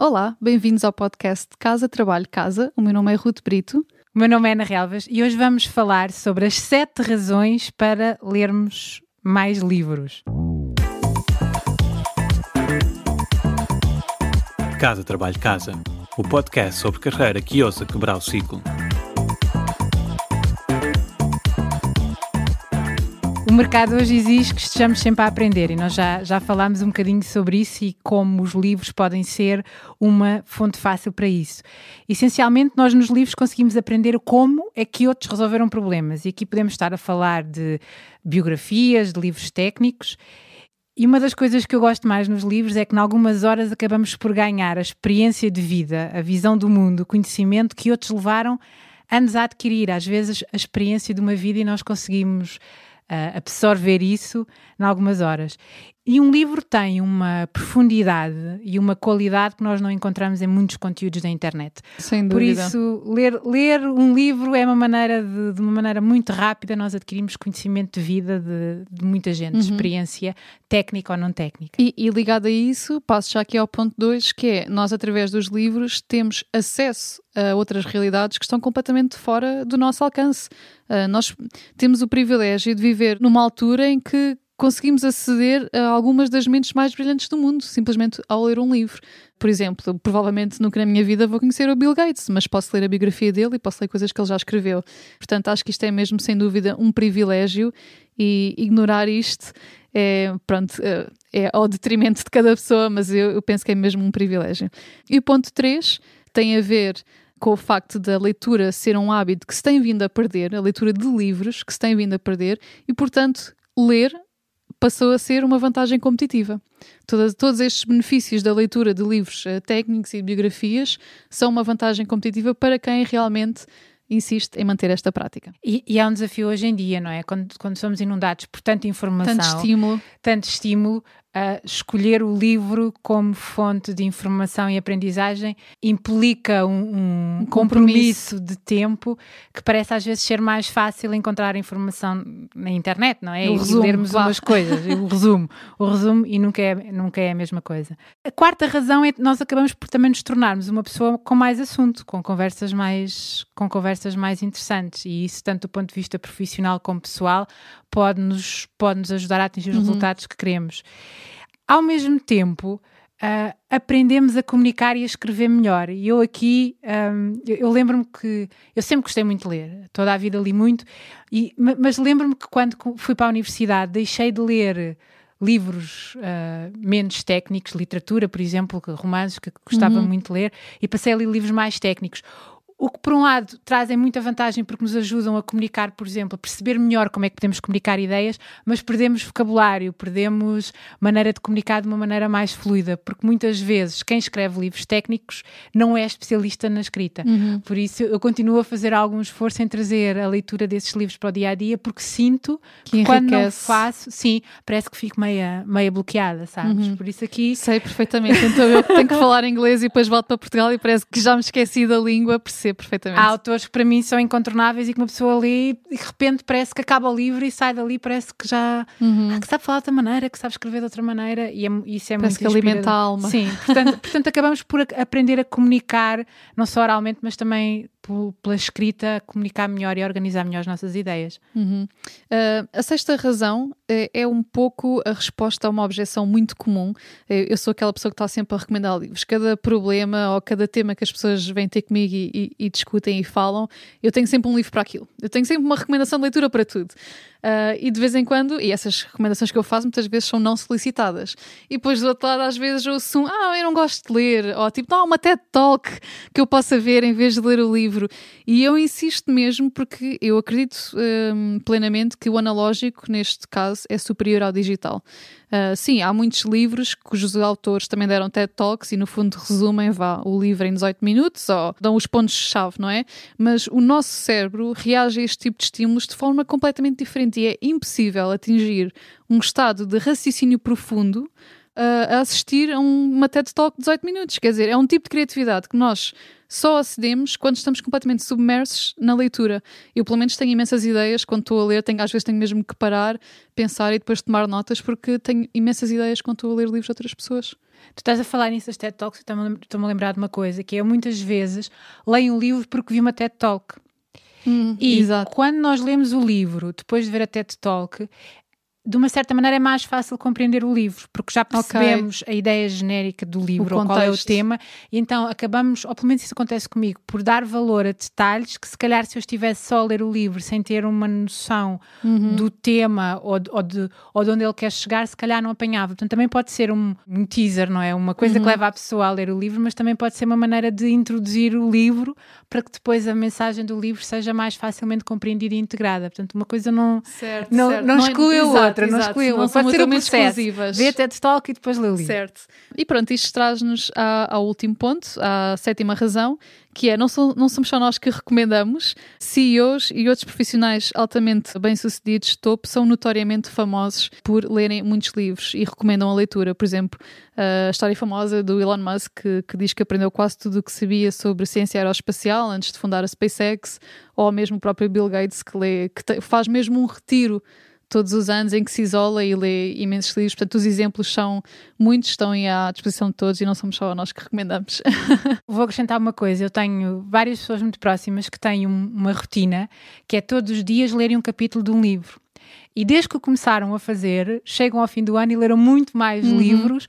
Olá, bem-vindos ao podcast Casa, Trabalho, Casa. O meu nome é Ruth Brito. O meu nome é Ana Relvas e hoje vamos falar sobre as sete razões para lermos mais livros. Casa, Trabalho, Casa. O podcast sobre carreira que ousa quebrar o ciclo. O mercado hoje exige que estejamos sempre a aprender e nós já, já falámos um bocadinho sobre isso e como os livros podem ser uma fonte fácil para isso. Essencialmente, nós nos livros conseguimos aprender como é que outros resolveram problemas e aqui podemos estar a falar de biografias, de livros técnicos. E uma das coisas que eu gosto mais nos livros é que, em algumas horas, acabamos por ganhar a experiência de vida, a visão do mundo, o conhecimento que outros levaram anos a adquirir. Às vezes, a experiência de uma vida e nós conseguimos absorver isso em algumas horas. E um livro tem uma profundidade e uma qualidade que nós não encontramos em muitos conteúdos da internet. Sem Por dúvida. isso, ler, ler um livro é uma maneira de, de uma maneira muito rápida nós adquirimos conhecimento de vida de, de muita gente, Uhum. experiência técnica ou não técnica. E, e ligado a isso, passo já aqui ao ponto 2, que é nós, através dos livros, temos acesso a outras realidades que estão completamente fora do nosso alcance. Uh, nós temos o privilégio de viver numa altura em que conseguimos aceder a algumas das mentes mais brilhantes do mundo, simplesmente ao ler um livro. Por exemplo, provavelmente nunca na minha vida vou conhecer o Bill Gates, mas posso ler a biografia dele e posso ler coisas que ele já escreveu. Portanto, acho que isto é mesmo, sem dúvida, um privilégio e ignorar isto é, pronto, é, é ao detrimento de cada pessoa, mas eu, eu penso que é mesmo um privilégio. E o ponto 3 tem a ver com o facto da leitura ser um hábito que se tem vindo a perder, a leitura de livros que se tem vindo a perder, e portanto, ler passou a ser uma vantagem competitiva. Todos estes benefícios da leitura de livros eh, técnicos e biografias são uma vantagem competitiva para quem realmente insiste em manter esta prática. E, e é um desafio hoje em dia, não é? Quando, quando somos inundados por tanta informação, Tanto estímulo. tanto estímulo, escolher o livro como fonte de informação e aprendizagem implica um, um compromisso. compromisso de tempo que parece às vezes ser mais fácil encontrar informação na internet, não é? O E resumo, lermos claro. umas coisas, o resumo, o resumo e nunca é, nunca é a mesma coisa. A quarta razão é que nós acabamos por também nos tornarmos uma pessoa com mais assunto, com conversas mais, com conversas mais interessantes e isso tanto do ponto de vista profissional como pessoal pode-nos pode -nos ajudar a atingir os Uhum. resultados que queremos. Ao mesmo tempo, ah, aprendemos a comunicar e a escrever melhor. E eu aqui, ahm, eu, eu lembro-me que eu sempre gostei muito de ler, toda a vida li muito, e, ma- mas lembro-me que quando fui para a universidade deixei de ler livros ah, menos técnicos, literatura, por exemplo, romances que gostava muito de ler, e passei a ler livros mais técnicos. O que, por um lado, trazem muita vantagem porque nos ajudam a comunicar, por exemplo, a perceber melhor como é que podemos comunicar ideias, mas perdemos vocabulário, perdemos maneira de comunicar de uma maneira mais fluida, porque muitas vezes quem escreve livros técnicos não é especialista na escrita. Por isso, eu continuo a fazer algum esforço em trazer a leitura desses livros para o dia a dia, porque sinto Que que, quando não faço, sim, parece que fico meia, meia bloqueada, sabes? Por isso aqui. Sei perfeitamente. Então eu tenho que falar inglês e depois volto para Portugal e parece que já me esqueci da língua, percebo perfeitamente. Há autores que para mim são incontornáveis e que uma pessoa lê e de repente parece que acaba o livro e sai dali, parece que já ah, que sabe falar de outra maneira, que sabe escrever de outra maneira e é, isso é Parece muito que alimenta a alma. Sim, portanto, portanto acabamos por aprender a comunicar, não só oralmente, mas também pela escrita, comunicar melhor e organizar melhor as nossas ideias. Uhum. Uh, a sexta razão eh, é um pouco a resposta a uma objeção muito comum. Eu sou aquela pessoa que está sempre a recomendar livros. Cada problema ou cada tema que as pessoas vêm ter comigo e, e- e discutem e falam, eu tenho sempre um livro para aquilo. Eu tenho sempre uma recomendação de leitura para tudo. Uh, e de vez em quando, e essas recomendações que eu faço muitas vezes são não solicitadas. E depois do outro lado, às vezes ouço um, ah, eu não gosto de ler, ou tipo, não, uma TED Talk que eu possa ver em vez de ler o livro. E eu insisto mesmo porque eu acredito hum, plenamente que o analógico, neste caso, é superior ao digital. Uh, sim, há muitos livros cujos autores também deram TED Talks e no fundo resumem vá, o livro em 18 minutos ou dão os pontos-chave, não é? Mas o nosso cérebro reage a este tipo de estímulos de forma completamente diferente e é impossível atingir um estado de raciocínio profundo uh, a assistir a um- uma TED Talk de 18 minutos. Quer dizer, é um tipo de criatividade que nós só acedemos quando estamos completamente submersos na leitura. Eu, pelo menos, tenho imensas ideias quando estou a ler, tenho, às vezes tenho mesmo que parar, pensar e depois tomar notas, porque tenho imensas ideias quando estou a ler livros de outras pessoas. Tu estás a falar nisso das TED Talks, estou-me a lembrar de uma coisa, que é muitas vezes leio um livro porque vi uma TED Talk. Hum, E exato. quando nós lemos o livro, depois de ver a TED Talk, de uma certa maneira é mais fácil compreender o livro, porque já percebemos a ideia genérica do livro, O ou qual é o tema, e então acabamos, ou pelo menos isso acontece comigo, por dar valor a detalhes que se calhar se eu estivesse só a ler o livro sem ter uma noção Uhum. do tema ou de, ou, de, ou de onde ele quer chegar, se calhar não apanhava. Portanto, também pode ser um, um teaser, não é? Uma coisa Uhum. que leva a pessoa a ler o livro, mas também pode ser uma maneira de introduzir o livro para que depois a mensagem do livro seja mais facilmente compreendida e integrada. Portanto, uma coisa não, Certo, não, certo. não é- exclui a exato, outra, não exato. exclui a Não Pode ser mutuamente processo. exclusivas. Vê TED Talk e depois lê o livro. Certo. E pronto, isto traz-nos a- ao último ponto, à sétima razão, que é não, não somos só nós que recomendamos, CEOs e outros profissionais altamente bem-sucedidos de topo são notoriamente famosos por lerem muitos livros e recomendam a leitura. Por exemplo, a história famosa do Elon Musk, que, que diz que aprendeu quase tudo o que sabia sobre ciência aeroespacial antes de fundar a SpaceX, ou mesmo o próprio Bill Gates, que, lê, que te- faz mesmo um retiro todos os anos em que se isola e lê imensos livros. Portanto, os exemplos são muitos, estão à disposição de todos e não somos só nós que recomendamos. Vou acrescentar uma coisa: eu tenho várias pessoas muito próximas que têm um- uma rotina que é todos os dias lerem um capítulo de um livro. E desde que o começaram a fazer, chegam ao fim do ano e leram muito mais Uhum. livros,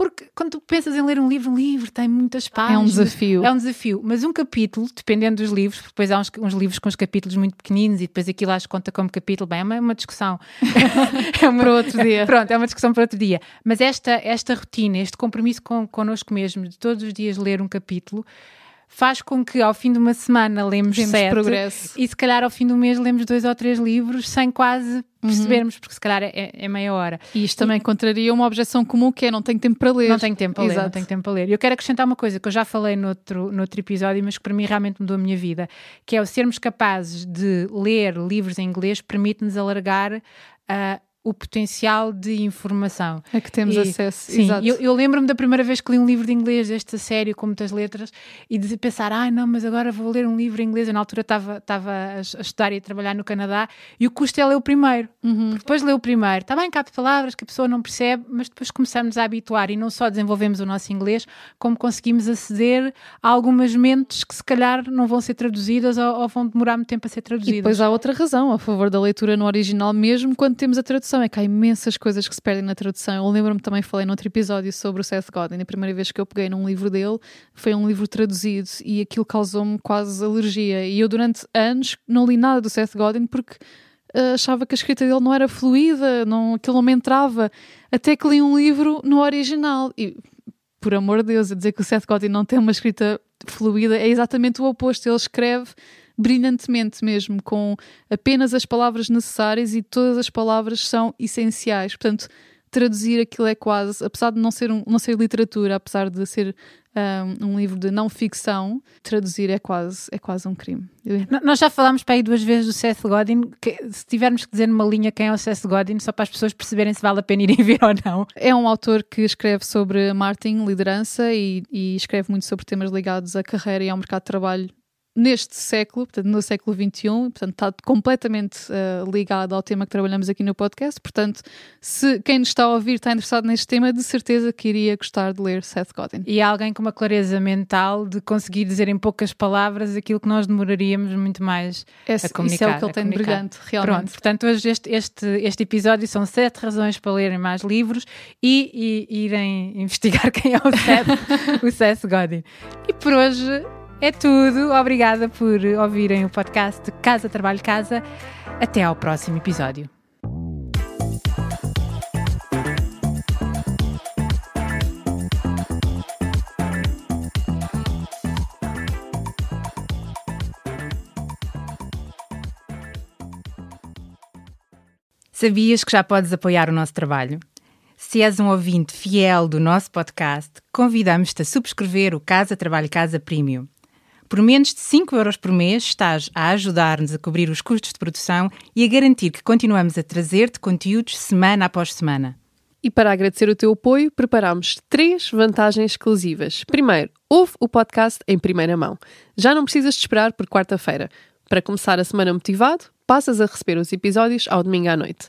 porque quando tu pensas em ler um livro, um livro tem muitas páginas. É um desafio. É um desafio, mas um capítulo, dependendo dos livros, porque depois há uns, uns livros com os capítulos muito pequeninos e depois aquilo acho que conta como capítulo, bem, é uma, é uma discussão. é uma, Para outro dia. Pronto, é uma discussão para outro dia. Mas esta, esta rotina, este compromisso com, connosco mesmo, de todos os dias ler um capítulo, faz com que ao fim de uma semana lemos sete progresso. e se calhar ao fim do mês lemos dois ou três livros sem quase percebermos, porque se calhar é, é meia hora. E isto também contraria uma objeção comum que é não tenho tempo para ler. Não tenho tempo para ler, não Exato. tenho tempo para ler. E eu quero acrescentar uma coisa que eu já falei noutro, noutro episódio, mas que para mim realmente mudou a minha vida, que é o sermos capazes de ler livros em inglês permite-nos alargar ah, o potencial de informação. É que temos E- acesso. Sim, Exato. eu, eu lembro-me da primeira vez que li um livro de inglês desta série com muitas letras e de pensar, ai não, mas agora vou ler um livro em inglês. Eu na altura estava a, a estudar e a trabalhar no Canadá e o custo é ler o primeiro. Uhum. Depois lê o primeiro, está bem, cabe palavras que a pessoa não percebe, mas depois começamos a habituar e não só desenvolvemos o nosso inglês, como conseguimos aceder a algumas mentes que se calhar não vão ser traduzidas ou, ou vão demorar muito tempo a ser E traduzidas. depois há outra razão a favor da leitura no original, mesmo quando temos a tradução. É que há imensas coisas que se perdem na tradução. Eu lembro-me também, falei noutro episódio sobre o Seth Godin. A primeira vez que eu peguei num livro dele foi um livro traduzido e aquilo causou-me quase alergia. E eu, durante anos, não li nada do Seth Godin porque ah, achava que a escrita dele não era fluida, não, aquilo não me entrava. Até que li um livro no original. E, por amor de Deus, a dizer que o Seth Godin não tem uma escrita fluida é exatamente o oposto. Ele escreve brilhantemente mesmo, com apenas as palavras necessárias e todas as palavras são essenciais. Portanto, traduzir aquilo é quase, apesar de não ser, um, não ser literatura, apesar de ser um, um livro de não ficção, traduzir é quase, é quase um crime. Nós já falámos para aí duas vezes do Seth Godin, que se tivermos que dizer numa linha quem é o Seth Godin, só para as pessoas perceberem se vale a pena irem ver ou não. É um autor que escreve sobre marketing, liderança e, e escreve muito sobre temas ligados à carreira e ao mercado de trabalho neste século, portanto, no século XXI, portanto, está completamente eh, ligado ao tema que trabalhamos aqui no podcast. Portanto, se quem nos está a ouvir está interessado neste tema, de certeza que iria gostar de ler Seth Godin. E alguém com uma clareza mental de conseguir dizer em poucas palavras aquilo que nós demoraríamos muito mais Esse, a comunicar. isso é o que ele tem de brilhante, realmente. Pronto, portanto, hoje este, este, este episódio são sete razões para lerem mais livros e, e irem investigar quem é o Seth, o Seth Godin. E por hoje é tudo. Obrigada por ouvirem o podcast Casa Trabalho Casa. Até ao próximo episódio. Sabias que já podes apoiar o nosso trabalho? Se és um ouvinte fiel do nosso podcast, convidamos-te a subscrever o Casa Trabalho Casa Premium. Por menos de 5 euros por mês estás a ajudar-nos a cobrir os custos de produção e a garantir que continuamos a trazer-te conteúdos semana após semana. E para agradecer o teu apoio, preparamos três vantagens exclusivas. Primeiro, ouve o podcast em primeira mão. Já não precisas de esperar por quarta-feira. Para começar a semana motivado, passas a receber os episódios ao domingo à noite.